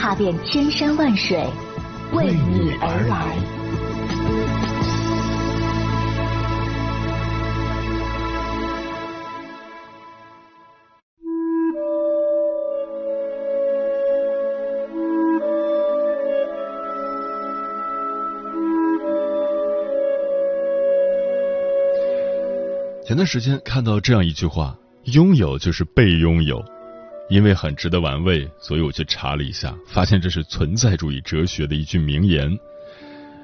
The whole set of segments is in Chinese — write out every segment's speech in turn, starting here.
踏遍千山万水，为你而来。前段时间看到这样一句话：“拥有就是被拥有。”因为很值得玩味，所以我去查了一下，发现这是存在主义哲学的一句名言。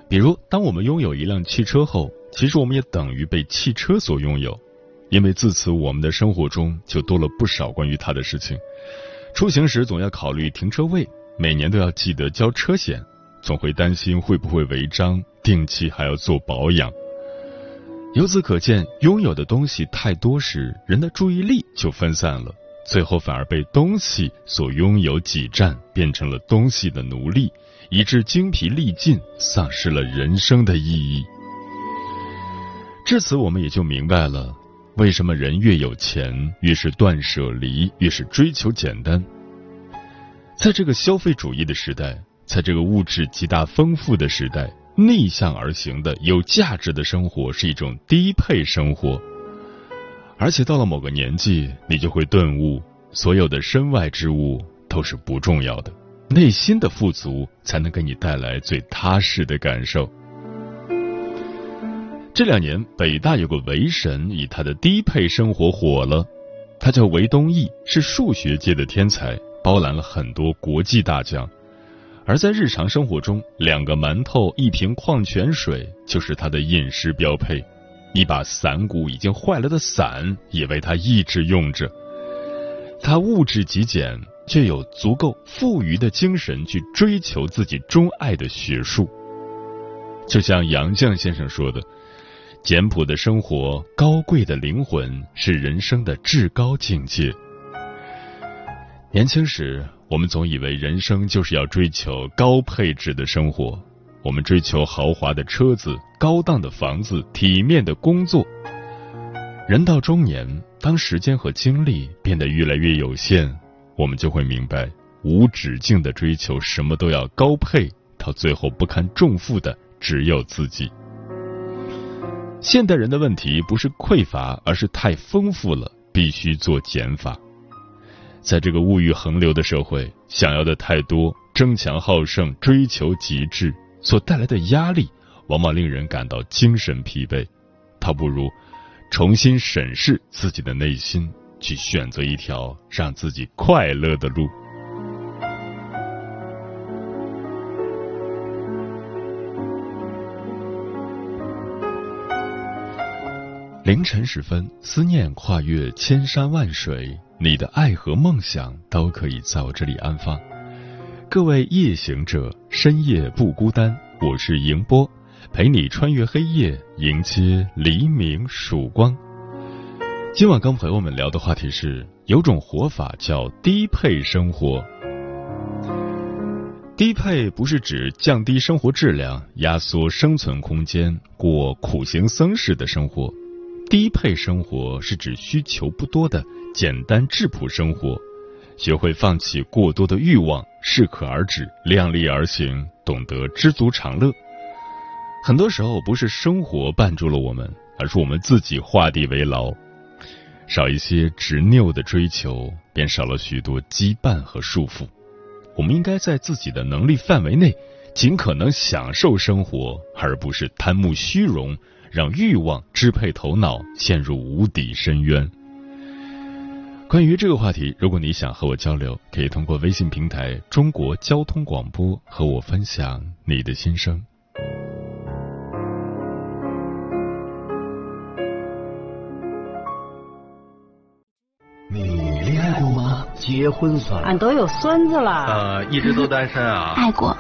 比如，当我们拥有一辆汽车后，其实我们也等于被汽车所拥有，因为自此我们的生活中就多了不少关于它的事情。出行时总要考虑停车位，每年都要记得交车险，总会担心会不会违章，定期还要做保养。由此可见，拥有的东西太多时，人的注意力就分散了。最后反而被东西所拥有挤占，变成了东西的奴隶，以致精疲力尽，丧失了人生的意义。至此，我们也就明白了，为什么人越有钱，越是断舍离，越是追求简单。在这个消费主义的时代，在这个物质极大丰富的时代，逆向而行的有价值的生活是一种低配生活。而且到了某个年纪，你就会顿悟，所有的身外之物都是不重要的，内心的富足才能给你带来最踏实的感受。这两年，北大有个维神以他的低配生活火了，他叫韦东奕，是数学界的天才，包揽了很多国际大奖。而在日常生活中，两个馒头、一瓶矿泉水就是他的饮食标配。一把伞骨已经坏了的伞也为他一直用着。他物质极简，却有足够富余的精神去追求自己钟爱的学术。就像杨绛先生说的：“简朴的生活，高贵的灵魂，是人生的至高境界。”年轻时，我们总以为人生就是要追求高配置的生活。我们追求豪华的车子、高档的房子、体面的工作。人到中年，当时间和精力变得越来越有限，我们就会明白，无止境的追求什么都要高配，到最后不堪重负的只有自己。现代人的问题不是匮乏，而是太丰富了，必须做减法。在这个物欲横流的社会，想要的太多，争强好胜，追求极致。所带来的压力，往往令人感到精神疲惫。倒不如重新审视自己的内心，去选择一条让自己快乐的路。凌晨时分，思念跨越千山万水，你的爱和梦想都可以在我这里安放。各位夜行者，深夜不孤单。我是迎波，陪你穿越黑夜，迎接黎明曙光。今晚跟朋友们聊的话题是：有种活法叫低配生活。低配不是指降低生活质量、压缩生存空间、过苦行僧式的生活。低配生活是指需求不多的简单质朴生活。学会放弃过多的欲望，适可而止，量力而行，懂得知足常乐。很多时候，不是生活绊住了我们，而是我们自己画地为牢。少一些执拗的追求，便少了许多羁绊和束缚。我们应该在自己的能力范围内，尽可能享受生活，而不是贪慕虚荣，让欲望支配头脑，陷入无底深渊。关于这个话题，如果你想和我交流，可以通过微信平台“中国交通广播”和我分享你的心声。你恋爱过吗？结婚算了。俺都有孙子了。呃，一直都单身啊。爱过，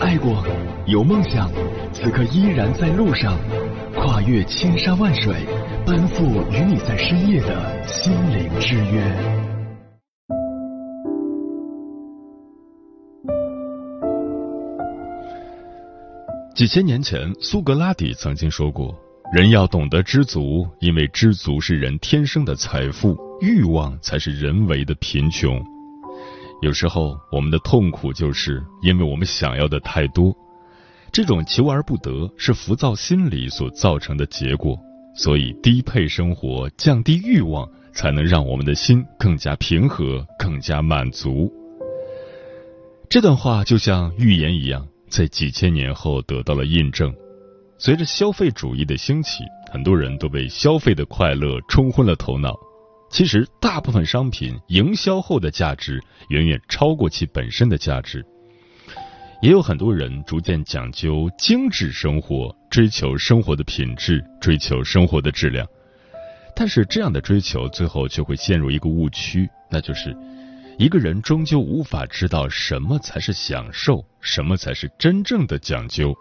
爱过，有梦想，此刻依然在路上，跨越千山万水，奔赴与你在深夜的心灵之约。几千年前，苏格拉底曾经说过：“人要懂得知足，因为知足是人天生的财富，欲望才是人为的贫穷。”有时候，我们的痛苦就是因为我们想要的太多，这种求而不得是浮躁心理所造成的结果。所以，低配生活、降低欲望，才能让我们的心更加平和、更加满足。这段话就像预言一样。在几千年后得到了印证。随着消费主义的兴起，很多人都被消费的快乐冲昏了头脑。其实，大部分商品营销后的价值远远超过其本身的价值。也有很多人逐渐讲究精致生活，追求生活的品质，追求生活的质量。但是，这样的追求最后却会陷入一个误区，那就是。一个人终究无法知道什么才是享受，什么才是真正的讲究。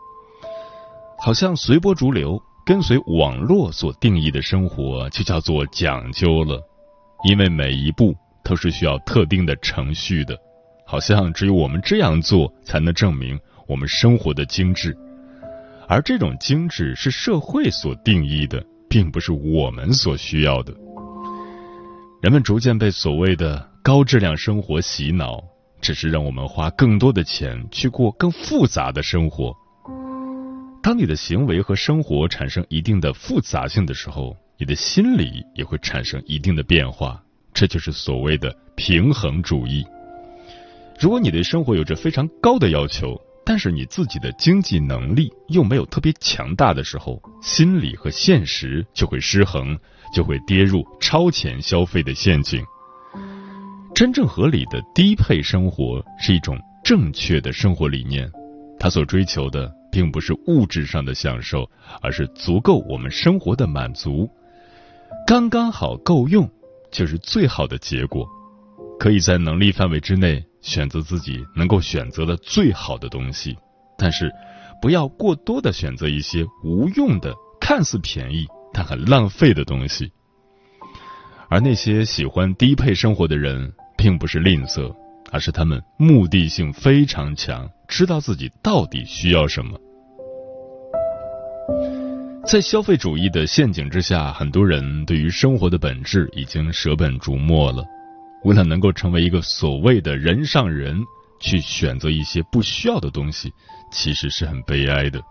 好像随波逐流，跟随网络所定义的生活，就叫做讲究了。因为每一步都是需要特定的程序的，好像只有我们这样做，才能证明我们生活的精致。而这种精致是社会所定义的，并不是我们所需要的。人们逐渐被所谓的。高质量生活洗脑，只是让我们花更多的钱去过更复杂的生活。当你的行为和生活产生一定的复杂性的时候，你的心理也会产生一定的变化。这就是所谓的平衡主义。如果你对生活有着非常高的要求，但是你自己的经济能力又没有特别强大的时候，心理和现实就会失衡，就会跌入超前消费的陷阱。真正合理的低配生活是一种正确的生活理念，它所追求的并不是物质上的享受，而是足够我们生活的满足，刚刚好够用就是最好的结果。可以在能力范围之内选择自己能够选择的最好的东西，但是不要过多的选择一些无用的、看似便宜但很浪费的东西。而那些喜欢低配生活的人。并不是吝啬，而是他们目的性非常强，知道自己到底需要什么。在消费主义的陷阱之下，很多人对于生活的本质已经舍本逐末了。为了能够成为一个所谓的人上人，去选择一些不需要的东西，其实是很悲哀的。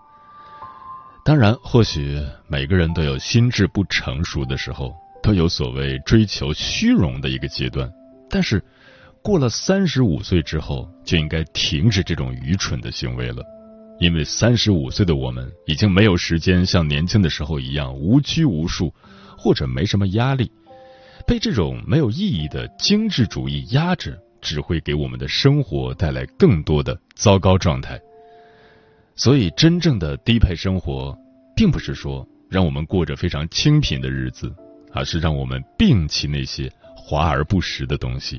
当然，或许每个人都有心智不成熟的时候，都有所谓追求虚荣的一个阶段。但是，过了三十五岁之后，就应该停止这种愚蠢的行为了，因为三十五岁的我们已经没有时间像年轻的时候一样无拘无束，或者没什么压力。被这种没有意义的精致主义压着，只会给我们的生活带来更多的糟糕状态。所以，真正的低配生活，并不是说让我们过着非常清贫的日子，而是让我们摒弃那些。华而不实的东西，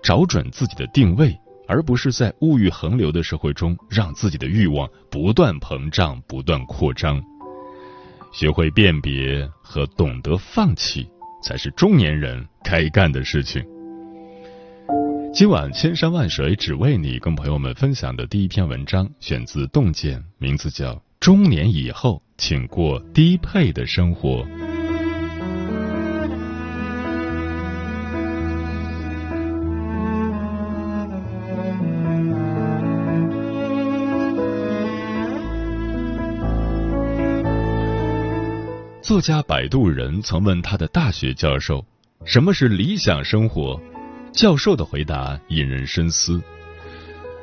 找准自己的定位，而不是在物欲横流的社会中让自己的欲望不断膨胀、不断扩张。学会辨别和懂得放弃，才是中年人该干的事情。今晚千山万水只为你，跟朋友们分享的第一篇文章选自《洞见》，名字叫《中年以后，请过低配的生活》。作家摆渡人曾问他的大学教授：“什么是理想生活？”教授的回答引人深思：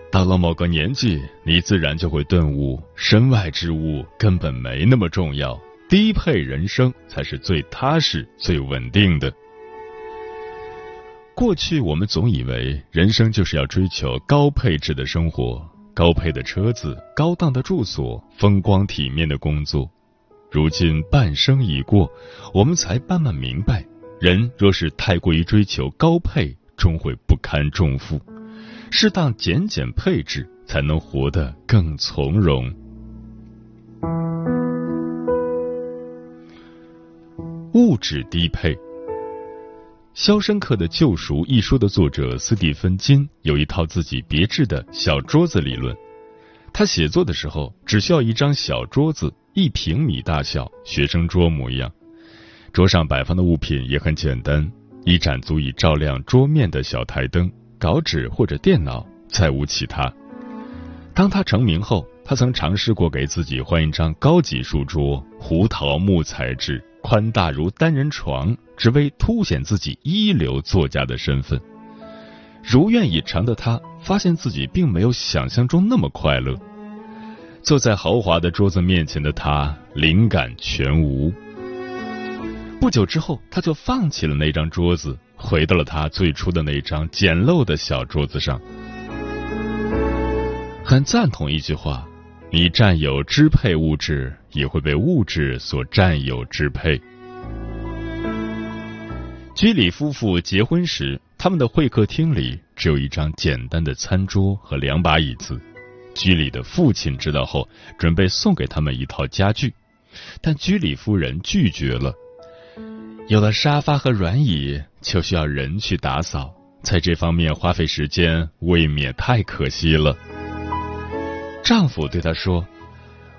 到了某个年纪，你自然就会顿悟，身外之物根本没那么重要，低配人生才是最踏实、最稳定的。过去我们总以为人生就是要追求高配置的生活，高配的车子、高档的住所、风光体面的工作。如今半生已过，我们才慢慢明白，人若是太过于追求高配，终会不堪重负。适当减减配置，才能活得更从容。物质低配，《肖申克的救赎》一书的作者斯蒂芬金有一套自己别致的小桌子理论。他写作的时候，只需要一张小桌子，一平米大小，学生桌模样。桌上摆放的物品也很简单，一盏足以照亮桌面的小台灯。稿纸或者电脑，再无其他。当他成名后，他曾尝试过给自己换一张高级书桌，胡桃木材质，宽大如单人床，只为凸显自己一流作家的身份。如愿以偿的他，发现自己并没有想象中那么快乐。坐在豪华的桌子面前的他，灵感全无。不久之后，他就放弃了那张桌子。回到了他最初的那张简陋的小桌子上，很赞同一句话：你占有支配物质，也会被物质所占有支配。居里夫妇结婚时，他们的会客厅里只有一张简单的餐桌和两把椅子。居里的父亲知道后，准备送给他们一套家具，但居里夫人拒绝了。有了沙发和软椅，就需要人去打扫，在这方面花费时间未免太可惜了。丈夫对她说：“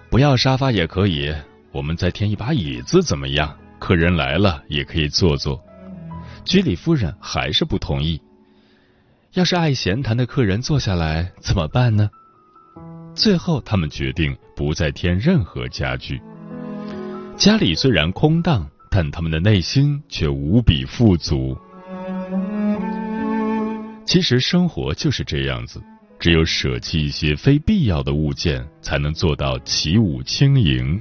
不要沙发也可以，我们再添一把椅子怎么样？客人来了也可以坐坐。”居里夫人还是不同意。要是爱闲谈的客人坐下来怎么办呢？最后，他们决定不再添任何家具。家里虽然空荡。但他们的内心却无比富足。其实生活就是这样子，只有舍弃一些非必要的物件，才能做到起舞轻盈。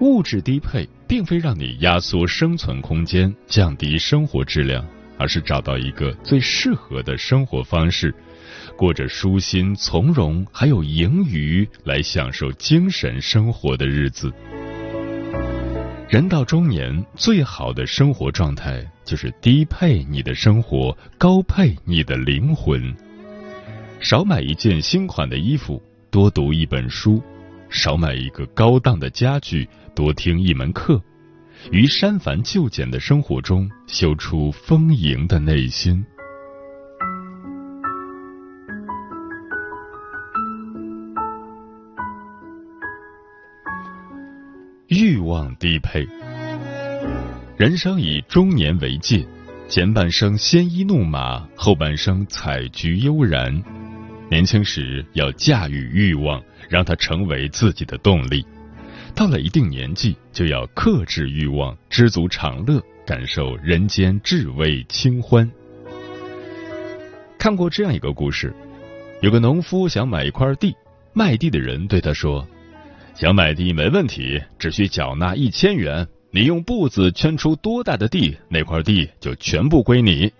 物质低配，并非让你压缩生存空间、降低生活质量，而是找到一个最适合的生活方式，过着舒心、从容还有盈余来享受精神生活的日子。人到中年，最好的生活状态就是低配你的生活，高配你的灵魂。少买一件新款的衣服，多读一本书；少买一个高档的家具，多听一门课。于删繁就简的生活中，修出丰盈的内心。欲望低配，人生以中年为界，前半生鲜衣怒马，后半生采菊悠然。年轻时要驾驭欲望，让它成为自己的动力；到了一定年纪，就要克制欲望，知足常乐，感受人间至味清欢。看过这样一个故事：有个农夫想买一块地，卖地的人对他说。想买地没问题，只需缴纳一千元。你用步子圈出多大的地，那块地就全部归你。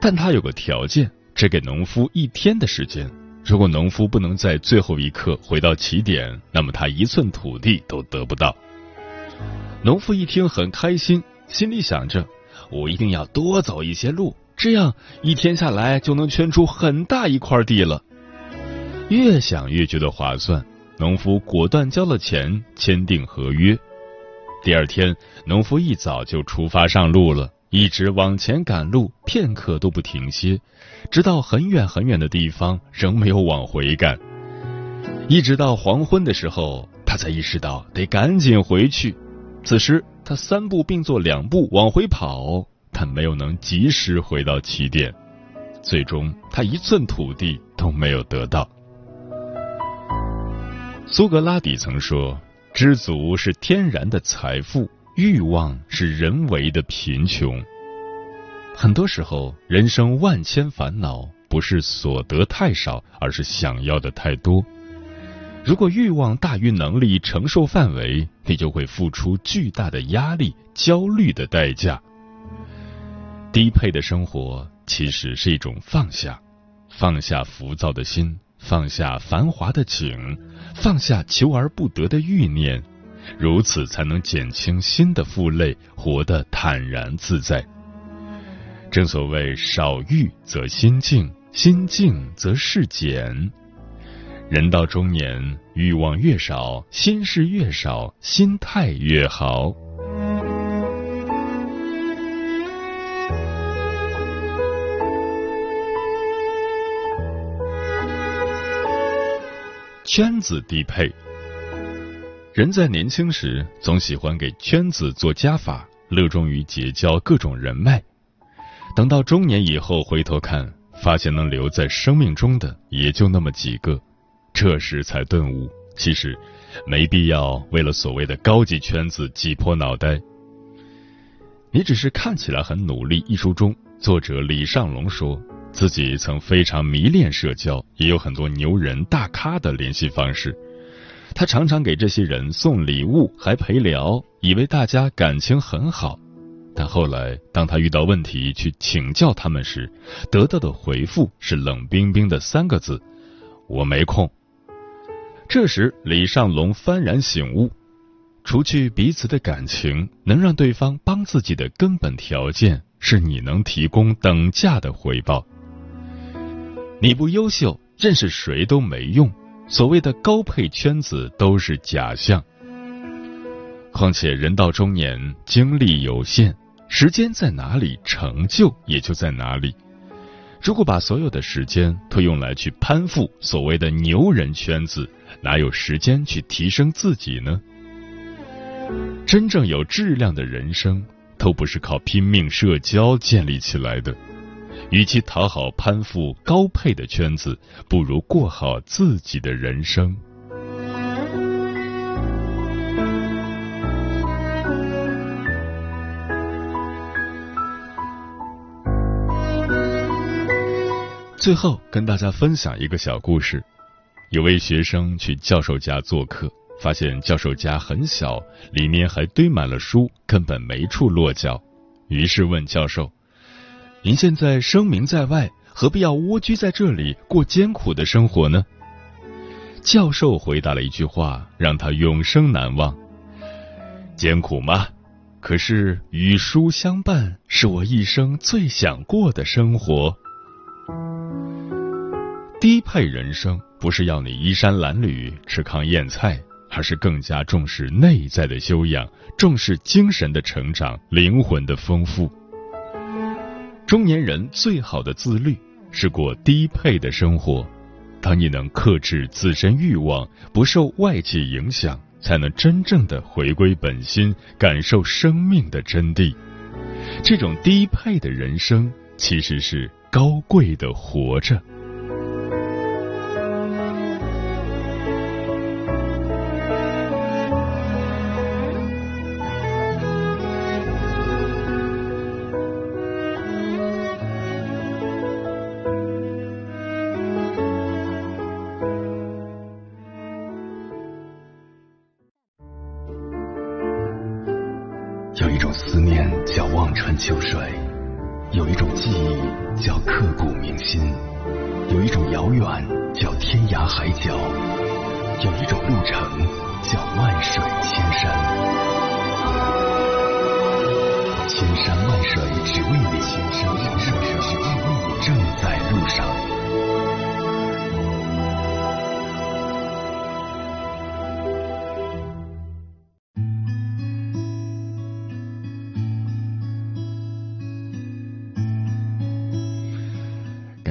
但他有个条件，只给农夫一天的时间。如果农夫不能在最后一刻回到起点，那么他一寸土地都得不到。农夫一听很开心，心里想着：我一定要多走一些路，这样一天下来就能圈出很大一块地了。越想越觉得划算。农夫果断交了钱，签订合约。第二天，农夫一早就出发上路了，一直往前赶路，片刻都不停歇，直到很远很远的地方，仍没有往回赶。一直到黄昏的时候，他才意识到得赶紧回去。此时，他三步并作两步往回跑，但没有能及时回到起点。最终，他一寸土地都没有得到。苏格拉底曾说：“知足是天然的财富，欲望是人为的贫穷。”很多时候，人生万千烦恼，不是所得太少，而是想要的太多。如果欲望大于能力承受范围，你就会付出巨大的压力、焦虑的代价。低配的生活其实是一种放下，放下浮躁的心，放下繁华的景，放下求而不得的欲念，如此才能减轻心的负累，活得坦然自在。正所谓少欲则心静，心静则事简。人到中年，欲望越少，心事越少，心态越好。圈子低配，人在年轻时总喜欢给圈子做加法，乐衷于结交各种人脉。等到中年以后回头看，发现能留在生命中的也就那么几个，这时才顿悟，其实没必要为了所谓的高级圈子挤破脑袋。你只是看起来很努力。一书中，作者李尚龙说自己曾非常迷恋社交，也有很多牛人大咖的联系方式。他常常给这些人送礼物，还陪聊，以为大家感情很好。但后来，当他遇到问题去请教他们时，得到的回复是冷冰冰的三个字：“我没空。”这时，李尚龙幡然醒悟：除去彼此的感情，能让对方帮自己的根本条件是你能提供等价的回报。你不优秀，认识谁都没用。所谓的高配圈子都是假象。况且人到中年，精力有限。时间在哪里，成就也就在哪里。如果把所有的时间都用来去攀附所谓的牛人圈子，哪有时间去提升自己呢？真正有质量的人生，都不是靠拼命社交建立起来的。与其讨好攀附高配的圈子，不如过好自己的人生。最后跟大家分享一个小故事：有位学生去教授家做客，发现教授家很小，里面还堆满了书，根本没处落脚。于是问教授：“您现在声名在外，何必要蜗居在这里过艰苦的生活呢？”教授回答了一句话，让他永生难忘：“艰苦吗？可是与书相伴，是我一生最想过的生活。”低配人生不是要你衣衫褴褛、吃糠咽菜，而是更加重视内在的修养，重视精神的成长、灵魂的丰富。中年人最好的自律是过低配的生活。当你能克制自身欲望，不受外界影响，才能真正的回归本心，感受生命的真谛。这种低配的人生，其实是高贵的活着。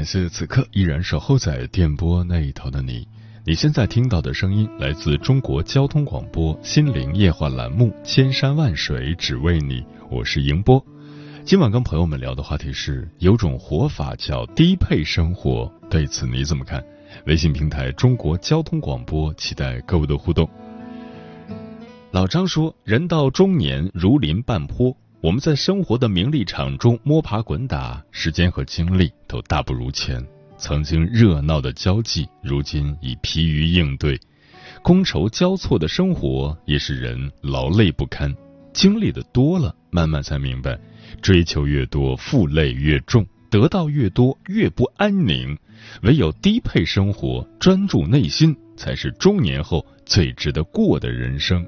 感谢此刻依然守候在电波那一头的你。你现在听到的声音来自中国交通广播《心灵夜话》栏目《千山万水只为你》，我是迎波。今晚跟朋友们聊的话题是：有种活法叫低配生活，对此你怎么看？微信平台中国交通广播，期待各位的互动。老张说：“人到中年如临半坡。”我们在生活的名利场中摸爬滚打，时间和精力都大不如前，曾经热闹的交际，如今已疲于应对，觥筹交错的生活也使人劳累不堪。经历的多了，慢慢才明白，追求越多，负累越重；得到越多，越不安宁。唯有低配生活，专注内心，才是中年后最值得过的人生。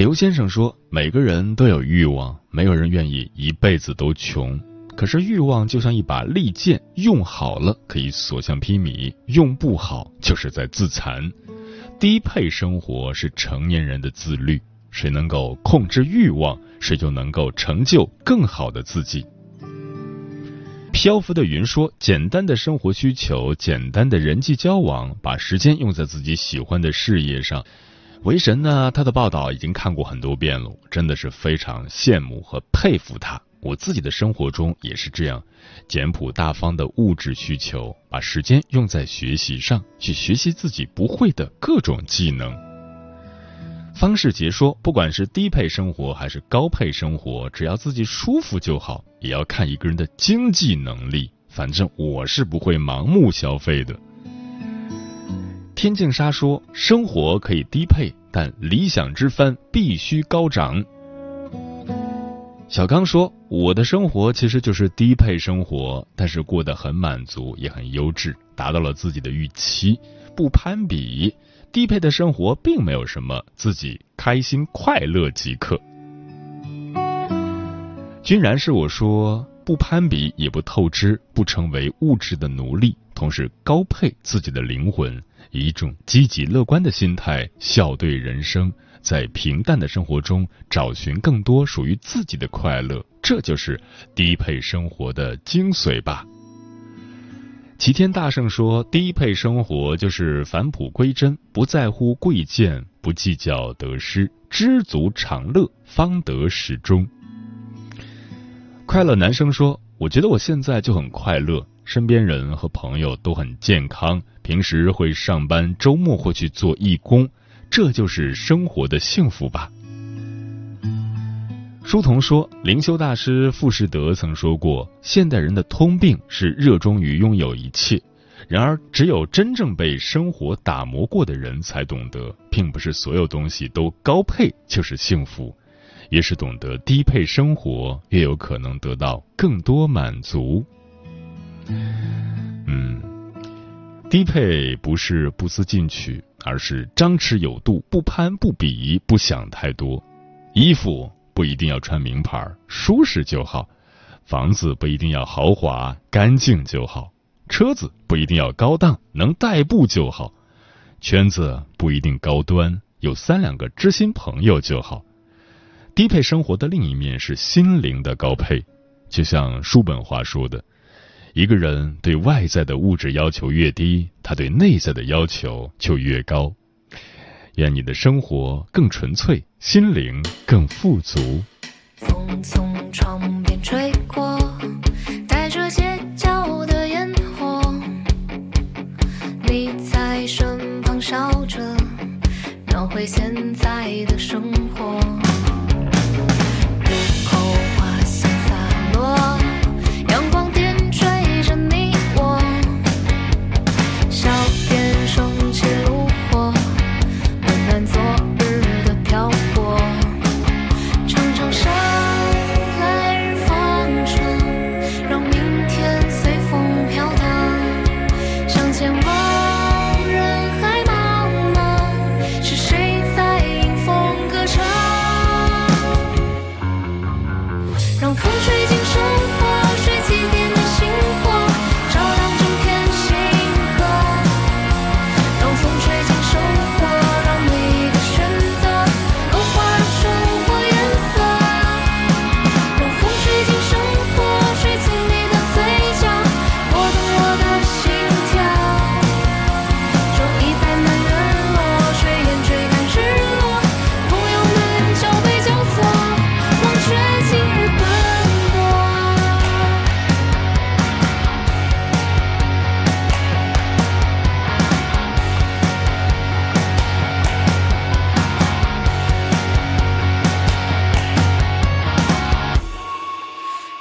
刘先生说：“每个人都有欲望，没有人愿意一辈子都穷。可是欲望就像一把利剑，用好了可以所向披靡，用不好就是在自残。低配生活是成年人的自律，谁能够控制欲望，谁就能够成就更好的自己。”漂浮的云说：“简单的生活需求，简单的人际交往，把时间用在自己喜欢的事业上。”为神呢？他的报道已经看过很多遍了，真的是非常羡慕和佩服他。我自己的生活中也是这样，简朴大方的物质需求，把时间用在学习上，去学习自己不会的各种技能。方世杰说：“不管是低配生活还是高配生活，只要自己舒服就好，也要看一个人的经济能力。反正我是不会盲目消费的。”天净沙说：“生活可以低配，但理想之帆必须高涨。”小刚说：“我的生活其实就是低配生活，但是过得很满足，也很优质，达到了自己的预期，不攀比。低配的生活并没有什么，自己开心快乐即可。”君然是我说：“不攀比，也不透支，不成为物质的奴隶，同时高配自己的灵魂。”以一种积极乐观的心态笑对人生，在平淡的生活中找寻更多属于自己的快乐，这就是低配生活的精髓吧。齐天大圣说：“低配生活就是返璞归真，不在乎贵贱，不计较得失，知足常乐，方得始终。”快乐男生说：“我觉得我现在就很快乐，身边人和朋友都很健康。”平时会上班，周末会去做义工，这就是生活的幸福吧。书童说，灵修大师富士德曾说过，现代人的通病是热衷于拥有一切。然而，只有真正被生活打磨过的人才懂得，并不是所有东西都高配就是幸福，越是懂得低配生活，越有可能得到更多满足。嗯。低配不是不思进取，而是张弛有度，不攀不比，不想太多。衣服不一定要穿名牌，舒适就好；房子不一定要豪华，干净就好；车子不一定要高档，能代步就好；圈子不一定高端，有三两个知心朋友就好。低配生活的另一面是心灵的高配，就像叔本华说的。一个人对外在的物质要求越低，他对内在的要求就越高。愿你的生活更纯粹，心灵更富足。风从窗边吹过，带着街角的烟火。你在身旁笑着，描绘现在的生活。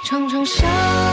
常常想。